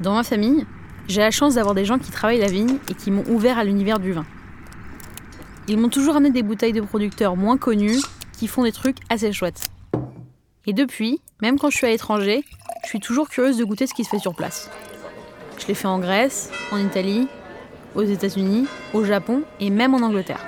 Dans ma famille, j'ai la chance d'avoir des gens qui travaillent la vigne et qui m'ont ouvert à l'univers du vin. Ils m'ont toujours amené des bouteilles de producteurs moins connus qui font des trucs assez chouettes. Et depuis, même quand je suis à l'étranger, je suis toujours curieuse de goûter ce qui se fait sur place. Je l'ai fait en Grèce, en Italie, aux États-Unis, au Japon et même en Angleterre.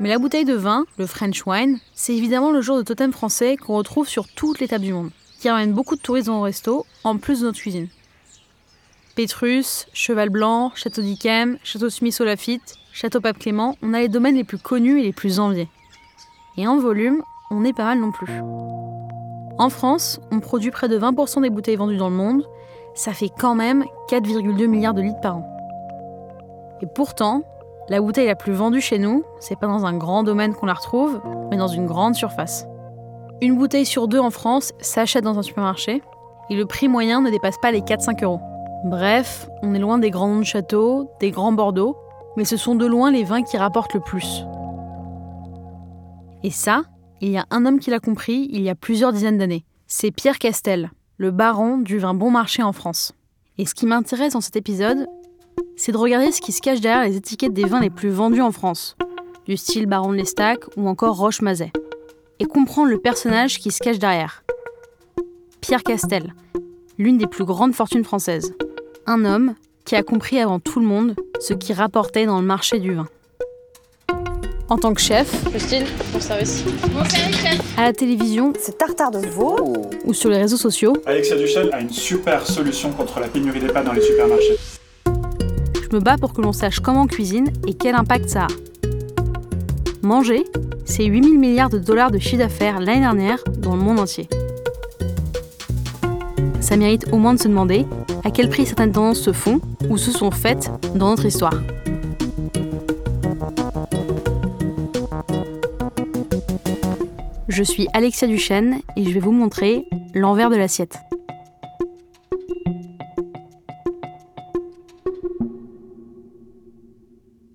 Mais la bouteille de vin, le French wine, c'est évidemment le genre de totem français qu'on retrouve sur toutes les tables du monde qui ramène beaucoup de touristes au resto, en plus de notre cuisine. Pétrus, Cheval Blanc, Château d'Yquem, Château au Lafitte, Château Pape Clément, on a les domaines les plus connus et les plus enviés. Et en volume, on est pas mal non plus. En France, on produit près de 20% des bouteilles vendues dans le monde, ça fait quand même 4,2 milliards de litres par an. Et pourtant, la bouteille la plus vendue chez nous, c'est pas dans un grand domaine qu'on la retrouve, mais dans une grande surface. Une bouteille sur deux en France s'achète dans un supermarché et le prix moyen ne dépasse pas les 4-5 euros. Bref, on est loin des grands châteaux, des grands Bordeaux, mais ce sont de loin les vins qui rapportent le plus. Et ça, il y a un homme qui l'a compris il y a plusieurs dizaines d'années. C'est Pierre Castel, le baron du vin bon marché en France. Et ce qui m'intéresse dans cet épisode, c'est de regarder ce qui se cache derrière les étiquettes des vins les plus vendus en France, du style Baron de l'Estac ou encore Roche-Mazet et comprendre le personnage qui se cache derrière. Pierre Castel, l'une des plus grandes fortunes françaises. Un homme qui a compris avant tout le monde ce qui rapportait dans le marché du vin. En tant que chef, Justine, bon service. Bon service, chef. à la télévision C'est tartare de veau. ou sur les réseaux sociaux, Alexia Duchel a une super solution contre la pénurie des pâtes dans les supermarchés. je me bats pour que l'on sache comment on cuisine et quel impact ça a. Manger, c'est 8000 milliards de dollars de chiffre d'affaires l'année dernière dans le monde entier. Ça mérite au moins de se demander à quel prix certaines tendances se font ou se sont faites dans notre histoire. Je suis Alexia Duchesne et je vais vous montrer l'envers de l'assiette.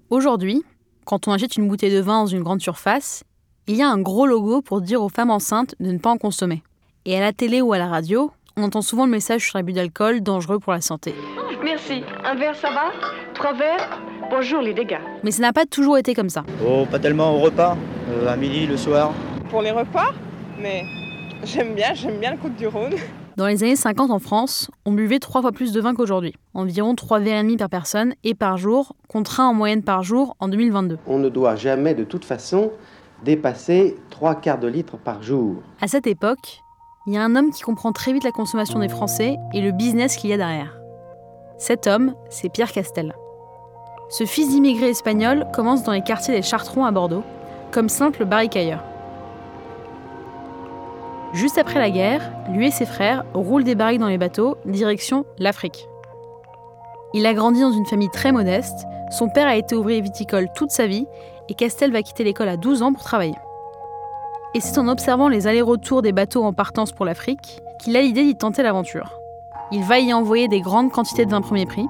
Aujourd'hui, quand on achète une bouteille de vin dans une grande surface, il y a un gros logo pour dire aux femmes enceintes de ne pas en consommer. Et à la télé ou à la radio, on entend souvent le message sur l'abus d'alcool dangereux pour la santé. Merci. Un verre, ça va? Trois verres? Bonjour les dégâts. Mais ça n'a pas toujours été comme ça. Oh, pas tellement au repas, euh, à midi, le soir. pour les repas, mais j'aime bien, j'aime bien le Côte du Rhône. Dans les années 50 en France, on buvait trois fois plus de vin qu'aujourd'hui. Environ 3 verres et demi par personne et par jour, contre un en moyenne par jour en 2022. On ne doit jamais de toute façon dépasser trois quarts de litre par jour. À cette époque, il y a un homme qui comprend très vite la consommation des Français et le business qu'il y a derrière. Cet homme, c'est Pierre Castel. Ce fils d'immigré espagnol commence dans les quartiers des Chartrons à Bordeaux, comme simple barricailleur. Juste après la guerre, lui et ses frères roulent des barriques dans les bateaux, direction l'Afrique. Il a grandi dans une famille très modeste, son père a été ouvrier viticole toute sa vie et Castel va quitter l'école à 12 ans pour travailler. Et c'est en observant les allers-retours des bateaux en partance pour l'Afrique qu'il a l'idée d'y tenter l'aventure. Il va y envoyer des grandes quantités de vin premier prix.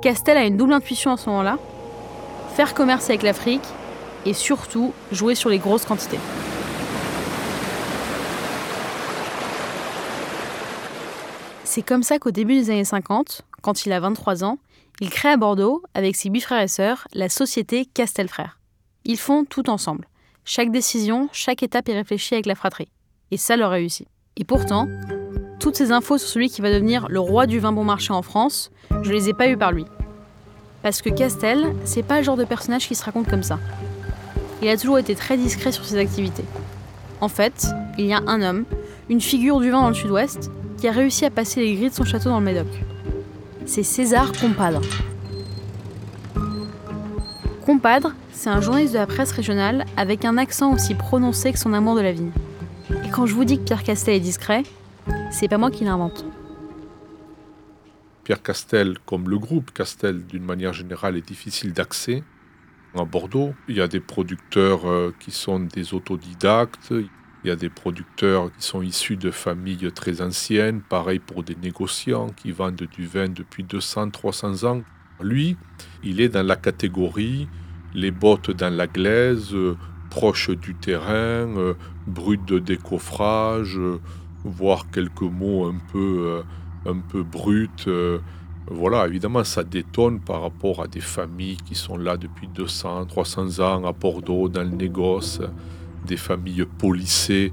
Castel a une double intuition à ce moment-là faire commerce avec l'Afrique et surtout jouer sur les grosses quantités. C'est comme ça qu'au début des années 50, quand il a 23 ans, il crée à Bordeaux, avec ses huit frères et sœurs, la société Castel Frères. Ils font tout ensemble. Chaque décision, chaque étape est réfléchie avec la fratrie. Et ça leur réussit. Et pourtant, toutes ces infos sur celui qui va devenir le roi du vin bon marché en France, je les ai pas eues par lui. Parce que Castel, c'est pas le genre de personnage qui se raconte comme ça. Il a toujours été très discret sur ses activités. En fait, il y a un homme, une figure du vin dans le sud-ouest, qui a réussi à passer les grilles de son château dans le Médoc. C'est César Compadre. Compadre, c'est un journaliste de la presse régionale avec un accent aussi prononcé que son amour de la vigne. Et quand je vous dis que Pierre Castel est discret, c'est pas moi qui l'invente. Pierre Castel, comme le groupe Castel d'une manière générale, est difficile d'accès. À Bordeaux, il y a des producteurs euh, qui sont des autodidactes, il y a des producteurs qui sont issus de familles très anciennes, pareil pour des négociants qui vendent du vin depuis 200-300 ans. Lui, il est dans la catégorie les bottes dans la glaise, euh, proche du terrain, euh, brut de décoffrage, euh, voire quelques mots un peu, un peu voilà, évidemment, ça détonne par rapport à des familles qui sont là depuis 200, 300 ans à Bordeaux, dans le négoce, des familles polissées.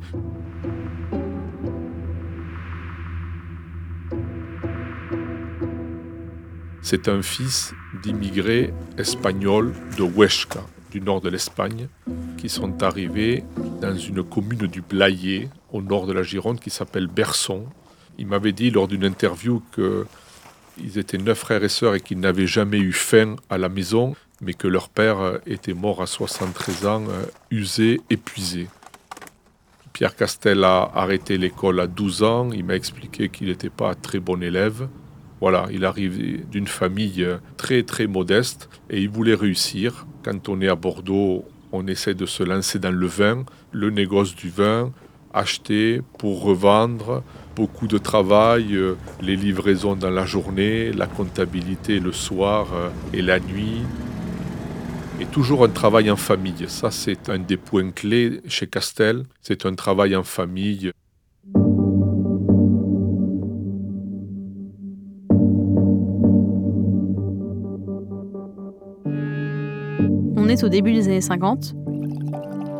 C'est un fils d'immigrés espagnols de Huesca, du nord de l'Espagne, qui sont arrivés dans une commune du Blayais, au nord de la Gironde, qui s'appelle Berson. Il m'avait dit lors d'une interview qu'ils étaient neuf frères et sœurs et qu'ils n'avaient jamais eu faim à la maison, mais que leur père euh, était mort à 73 ans, euh, usé, épuisé. Pierre Castel a arrêté l'école à 12 ans. Il m'a expliqué qu'il n'était pas très bon élève. Voilà, il arrive d'une famille euh, très très modeste et il voulait réussir. Quand on est à Bordeaux, on essaie de se lancer dans le vin, le négoce du vin, acheter pour revendre, beaucoup de travail, les livraisons dans la journée, la comptabilité le soir et la nuit. Et toujours un travail en famille. Ça, c'est un des points clés chez Castel. C'est un travail en famille. On est au début des années 50.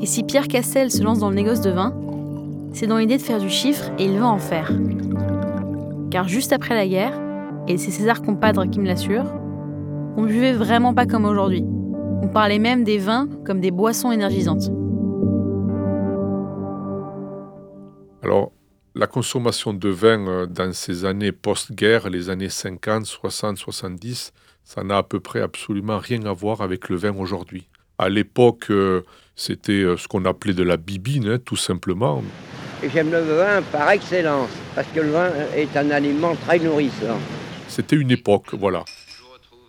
Et si Pierre Castel se lance dans le négoce de vin, c'est dans l'idée de faire du chiffre et il veut en faire. Car juste après la guerre, et c'est César Compadre qui me l'assure, on ne buvait vraiment pas comme aujourd'hui. On parlait même des vins comme des boissons énergisantes. Alors, la consommation de vin euh, dans ces années post-guerre, les années 50, 60, 70, ça n'a à peu près absolument rien à voir avec le vin aujourd'hui. À l'époque, euh, c'était euh, ce qu'on appelait de la bibine, hein, tout simplement. Et J'aime le vin par excellence, parce que le vin est un aliment très nourrissant. C'était une époque, voilà.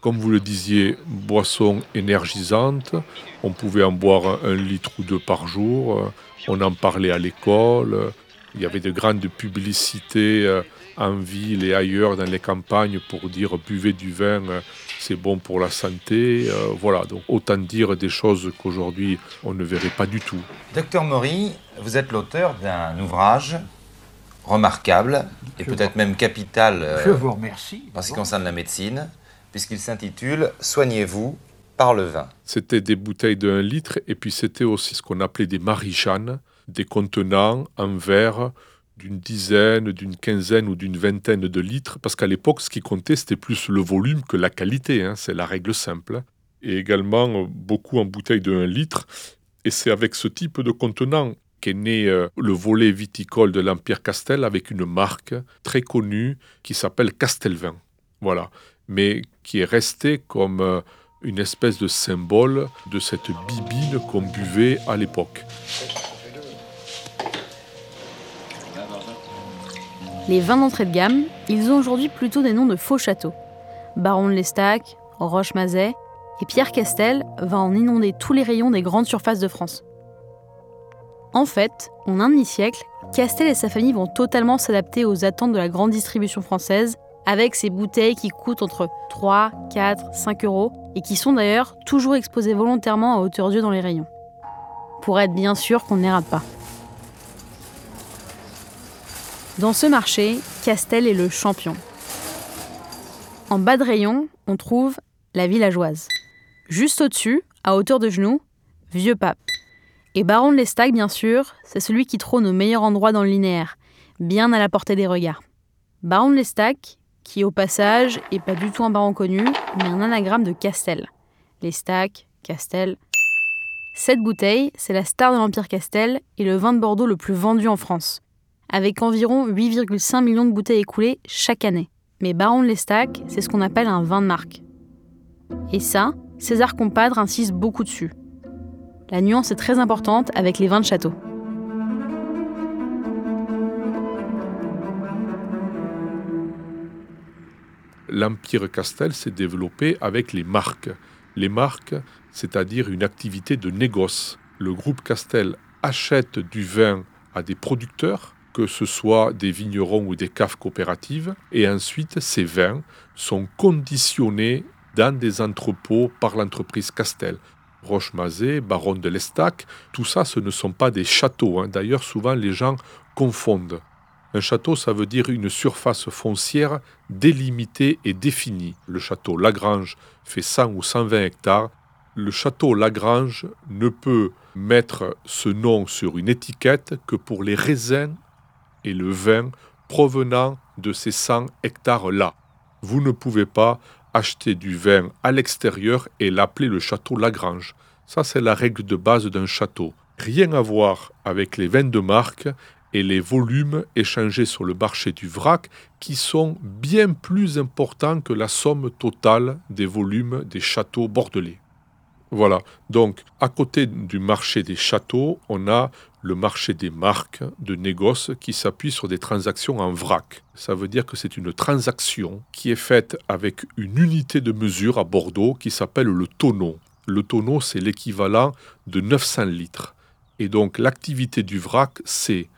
Comme vous le disiez, boisson énergisante. On pouvait en boire un litre ou deux par jour. On en parlait à l'école. Il y avait de grandes publicités euh, en ville et ailleurs dans les campagnes pour dire buvez du vin, c'est bon pour la santé. euh, Voilà, donc autant dire des choses qu'aujourd'hui on ne verrait pas du tout. Docteur Maury, vous êtes l'auteur d'un ouvrage remarquable et peut-être même capital euh, Je vous remercie. en ce qui concerne la médecine, puisqu'il s'intitule Soignez-vous par le vin. C'était des bouteilles de 1 litre et puis c'était aussi ce qu'on appelait des marichanes, des contenants en verre d'une dizaine, d'une quinzaine ou d'une vingtaine de litres, parce qu'à l'époque, ce qui comptait, c'était plus le volume que la qualité, hein, c'est la règle simple. Et également, euh, beaucoup en bouteilles de 1 litre. Et c'est avec ce type de contenant qu'est né euh, le volet viticole de l'Empire Castel avec une marque très connue qui s'appelle Castelvin. Voilà. Mais qui est restée comme euh, une espèce de symbole de cette bibine qu'on buvait à l'époque. Les vins d'entrée de gamme, ils ont aujourd'hui plutôt des noms de faux châteaux. Baron de l'Estac, Roche-Mazet, et Pierre Castel va en inonder tous les rayons des grandes surfaces de France. En fait, en un demi-siècle, Castel et sa famille vont totalement s'adapter aux attentes de la grande distribution française, avec ces bouteilles qui coûtent entre 3, 4, 5 euros, et qui sont d'ailleurs toujours exposées volontairement à hauteur d'yeux dans les rayons. Pour être bien sûr qu'on n'érate pas. Dans ce marché, Castel est le champion. En bas de rayon, on trouve la villageoise. Juste au-dessus, à hauteur de genoux, Vieux Pape. Et Baron de l'Estac, bien sûr, c'est celui qui trône au meilleur endroit dans le linéaire, bien à la portée des regards. Baron de l'Estac, qui au passage est pas du tout un baron connu, mais un anagramme de Castel. L'Estac, Castel. Cette bouteille, c'est la star de l'Empire Castel et le vin de Bordeaux le plus vendu en France, avec environ 8,5 millions de bouteilles écoulées chaque année. Mais Baron de l'Estac, c'est ce qu'on appelle un vin de marque. Et ça, César Compadre insiste beaucoup dessus. La nuance est très importante avec les vins de château. L'Empire Castel s'est développé avec les marques. Les marques, c'est-à-dire une activité de négoce. Le groupe Castel achète du vin à des producteurs, que ce soit des vignerons ou des caves coopératives, et ensuite ces vins sont conditionnés dans des entrepôts par l'entreprise Castel. Roche-Mazet, Baron de l'Estac, tout ça, ce ne sont pas des châteaux. hein. D'ailleurs, souvent, les gens confondent. Un château, ça veut dire une surface foncière délimitée et définie. Le château Lagrange fait 100 ou 120 hectares. Le château Lagrange ne peut mettre ce nom sur une étiquette que pour les raisins et le vin provenant de ces 100 hectares-là. Vous ne pouvez pas acheter du vin à l'extérieur et l'appeler le château Lagrange. Ça, c'est la règle de base d'un château. Rien à voir avec les vins de marque et les volumes échangés sur le marché du vrac qui sont bien plus importants que la somme totale des volumes des châteaux bordelais. Voilà, donc à côté du marché des châteaux, on a le marché des marques de négoce qui s'appuie sur des transactions en vrac. Ça veut dire que c'est une transaction qui est faite avec une unité de mesure à Bordeaux qui s'appelle le tonneau. Le tonneau, c'est l'équivalent de 900 litres. Et donc l'activité du vrac, c'est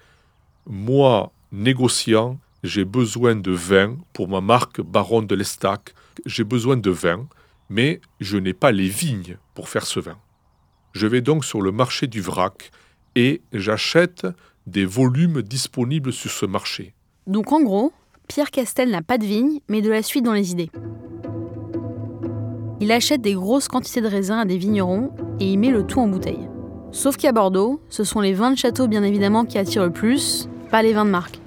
moi, négociant, j'ai besoin de vin pour ma marque Baron de l'Estac. J'ai besoin de vin, mais je n'ai pas les vignes pour faire ce vin. Je vais donc sur le marché du vrac et j'achète des volumes disponibles sur ce marché. Donc en gros, Pierre Castel n'a pas de vigne, mais de la suite dans les idées. Il achète des grosses quantités de raisins à des vignerons et il met le tout en bouteille. Sauf qu'à Bordeaux, ce sont les vins de château bien évidemment qui attirent le plus, pas les vins de marque.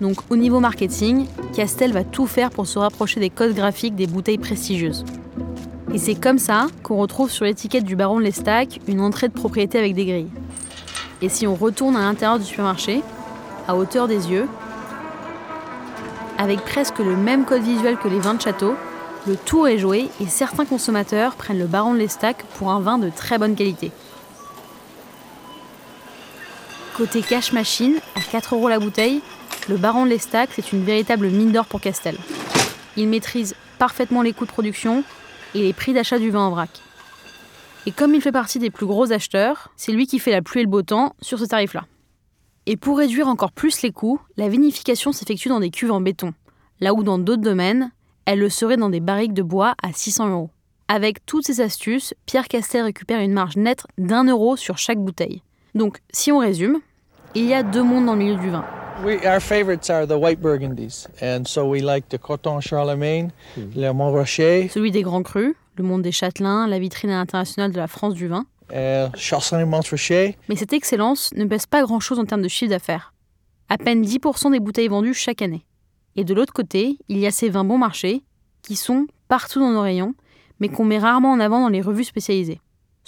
Donc au niveau marketing, Castel va tout faire pour se rapprocher des codes graphiques des bouteilles prestigieuses. Et c'est comme ça qu'on retrouve sur l'étiquette du baron de l'Estac une entrée de propriété avec des grilles. Et si on retourne à l'intérieur du supermarché, à hauteur des yeux, avec presque le même code visuel que les vins de château, le tour est joué et certains consommateurs prennent le baron de l'Estac pour un vin de très bonne qualité. Côté cash machine, à 4 euros la bouteille, le baron de l'Estac, c'est une véritable mine d'or pour Castel. Il maîtrise parfaitement les coûts de production et les prix d'achat du vin en vrac. Et comme il fait partie des plus gros acheteurs, c'est lui qui fait la pluie et le beau temps sur ce tarif-là. Et pour réduire encore plus les coûts, la vinification s'effectue dans des cuves en béton, là où dans d'autres domaines, elle le serait dans des barriques de bois à 600 euros. Avec toutes ces astuces, Pierre Castel récupère une marge nette d'un euro sur chaque bouteille. Donc, si on résume, il y a deux mondes dans le milieu du vin. We, our favorites are the white burgundies, and so we like the Coton Charlemagne, le Montrachet, Celui des grands crus, le monde des châtelains, la vitrine internationale de la France du vin. uh, Montrachet. Mais cette excellence ne pèse pas grand-chose en termes de chiffre d'affaires. À peine 10% des bouteilles vendues chaque année. Et de l'autre côté, il y a ces vins bon marché, qui sont partout dans nos rayons, mais qu'on met rarement en avant dans les revues spécialisées.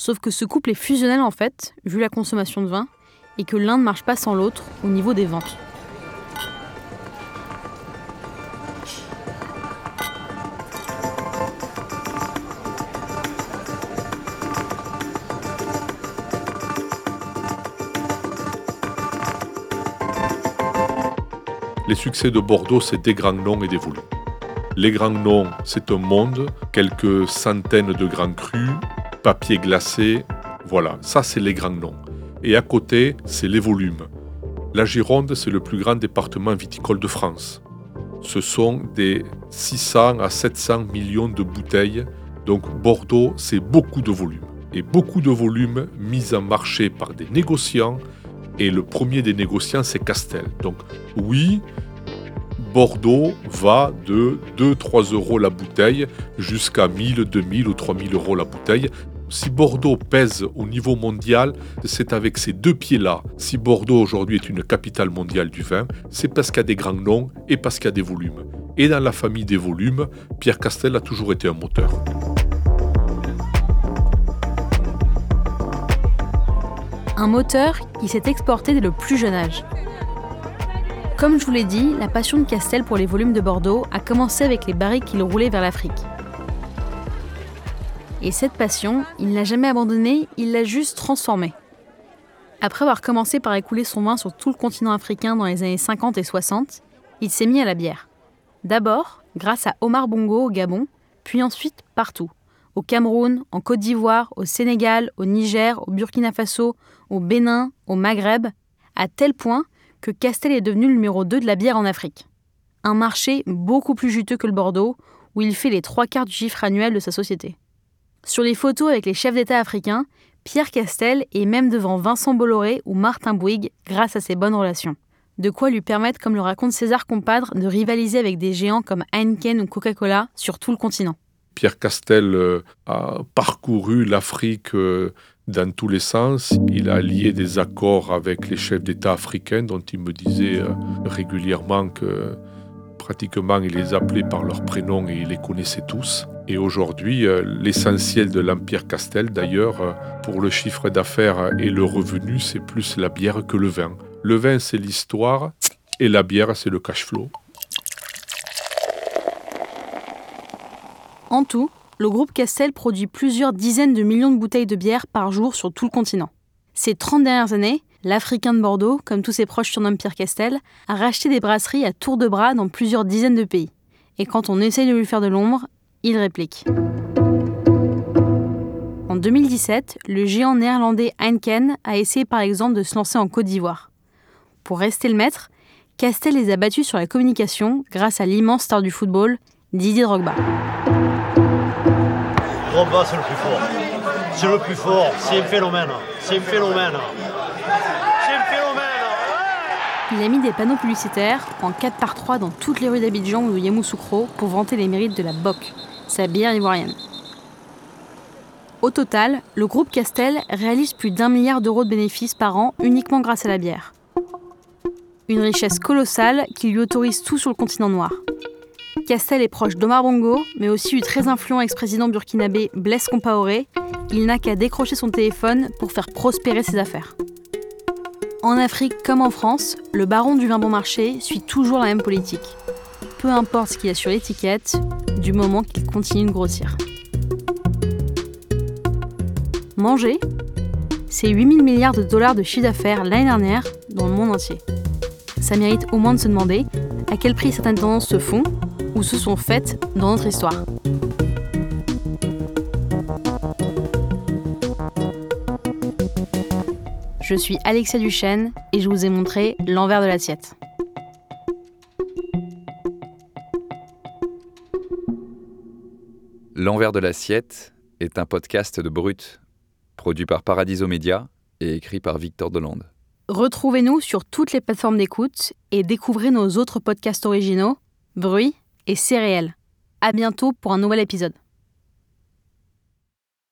Sauf que ce couple est fusionnel en fait, vu la consommation de vin, et que l'un ne marche pas sans l'autre au niveau des ventes. Les succès de Bordeaux, c'est des grands noms et des volumes. Les grands noms, c'est un monde, quelques centaines de grands crus, papier glacé, voilà, ça c'est les grands noms. Et à côté, c'est les volumes. La Gironde, c'est le plus grand département viticole de France. Ce sont des 600 à 700 millions de bouteilles. Donc Bordeaux, c'est beaucoup de volume. Et beaucoup de volume mis en marché par des négociants. Et le premier des négociants, c'est Castel. Donc oui, Bordeaux va de 2-3 euros la bouteille jusqu'à 1000, 2000 ou 3000 euros la bouteille. Si Bordeaux pèse au niveau mondial, c'est avec ces deux pieds-là. Si Bordeaux aujourd'hui est une capitale mondiale du vin, c'est parce qu'il y a des grands noms et parce qu'il y a des volumes. Et dans la famille des volumes, Pierre Castel a toujours été un moteur. Un moteur qui s'est exporté dès le plus jeune âge. Comme je vous l'ai dit, la passion de Castel pour les volumes de Bordeaux a commencé avec les barriques qu'il roulait vers l'Afrique. Et cette passion, il ne l'a jamais abandonnée, il l'a juste transformée. Après avoir commencé par écouler son vin sur tout le continent africain dans les années 50 et 60, il s'est mis à la bière. D'abord, grâce à Omar Bongo au Gabon, puis ensuite partout. Au Cameroun, en Côte d'Ivoire, au Sénégal, au Niger, au Burkina Faso, au Bénin, au Maghreb, à tel point que Castel est devenu le numéro 2 de la bière en Afrique. Un marché beaucoup plus juteux que le Bordeaux, où il fait les trois quarts du chiffre annuel de sa société. Sur les photos avec les chefs d'État africains, Pierre Castel est même devant Vincent Bolloré ou Martin Bouygues grâce à ses bonnes relations. De quoi lui permettre, comme le raconte César Compadre, de rivaliser avec des géants comme Heineken ou Coca-Cola sur tout le continent. Pierre Castel euh, a parcouru l'Afrique euh, dans tous les sens. Il a lié des accords avec les chefs d'État africains dont il me disait euh, régulièrement que pratiquement il les appelait par leur prénom et il les connaissait tous. Et aujourd'hui, l'essentiel de l'Empire Castel, d'ailleurs, pour le chiffre d'affaires et le revenu, c'est plus la bière que le vin. Le vin, c'est l'histoire et la bière, c'est le cash flow. En tout, le groupe Castel produit plusieurs dizaines de millions de bouteilles de bière par jour sur tout le continent. Ces 30 dernières années, l'Africain de Bordeaux, comme tous ses proches surnomment Pierre Castel, a racheté des brasseries à tour de bras dans plusieurs dizaines de pays. Et quand on essaye de lui faire de l'ombre, il réplique. En 2017, le géant néerlandais Heineken a essayé par exemple de se lancer en Côte d'Ivoire. Pour rester le maître, Castel les a battus sur la communication grâce à l'immense star du football, Didier Drogba. Drogba, c'est le plus fort. C'est le plus fort. C'est un phénomène. C'est un phénomène. C'est un phénomène. Il a mis des panneaux publicitaires en 4 par 3 dans toutes les rues d'Abidjan ou de Yamoussoukro pour vanter les mérites de la BOC, sa bière ivoirienne. Au total, le groupe Castel réalise plus d'un milliard d'euros de bénéfices par an uniquement grâce à la bière. Une richesse colossale qui lui autorise tout sur le continent noir. Castel est proche d'Omar Bongo, mais aussi du très influent ex-président burkinabé Blaise Compaoré. Il n'a qu'à décrocher son téléphone pour faire prospérer ses affaires. En Afrique comme en France, le baron du vin bon marché suit toujours la même politique. Peu importe ce qu'il y a sur l'étiquette, du moment qu'il continue de grossir. Manger, c'est 8000 milliards de dollars de chiffre d'affaires l'année dernière dans le monde entier. Ça mérite au moins de se demander à quel prix certaines tendances se font ou se sont faites dans notre histoire. Je suis Alexia Duchesne et je vous ai montré l'envers de l'assiette. L'envers de l'assiette est un podcast de Brut, produit par Paradiso Media et écrit par Victor Delande. Retrouvez-nous sur toutes les plateformes d'écoute et découvrez nos autres podcasts originaux, Bruit et réel. À bientôt pour un nouvel épisode.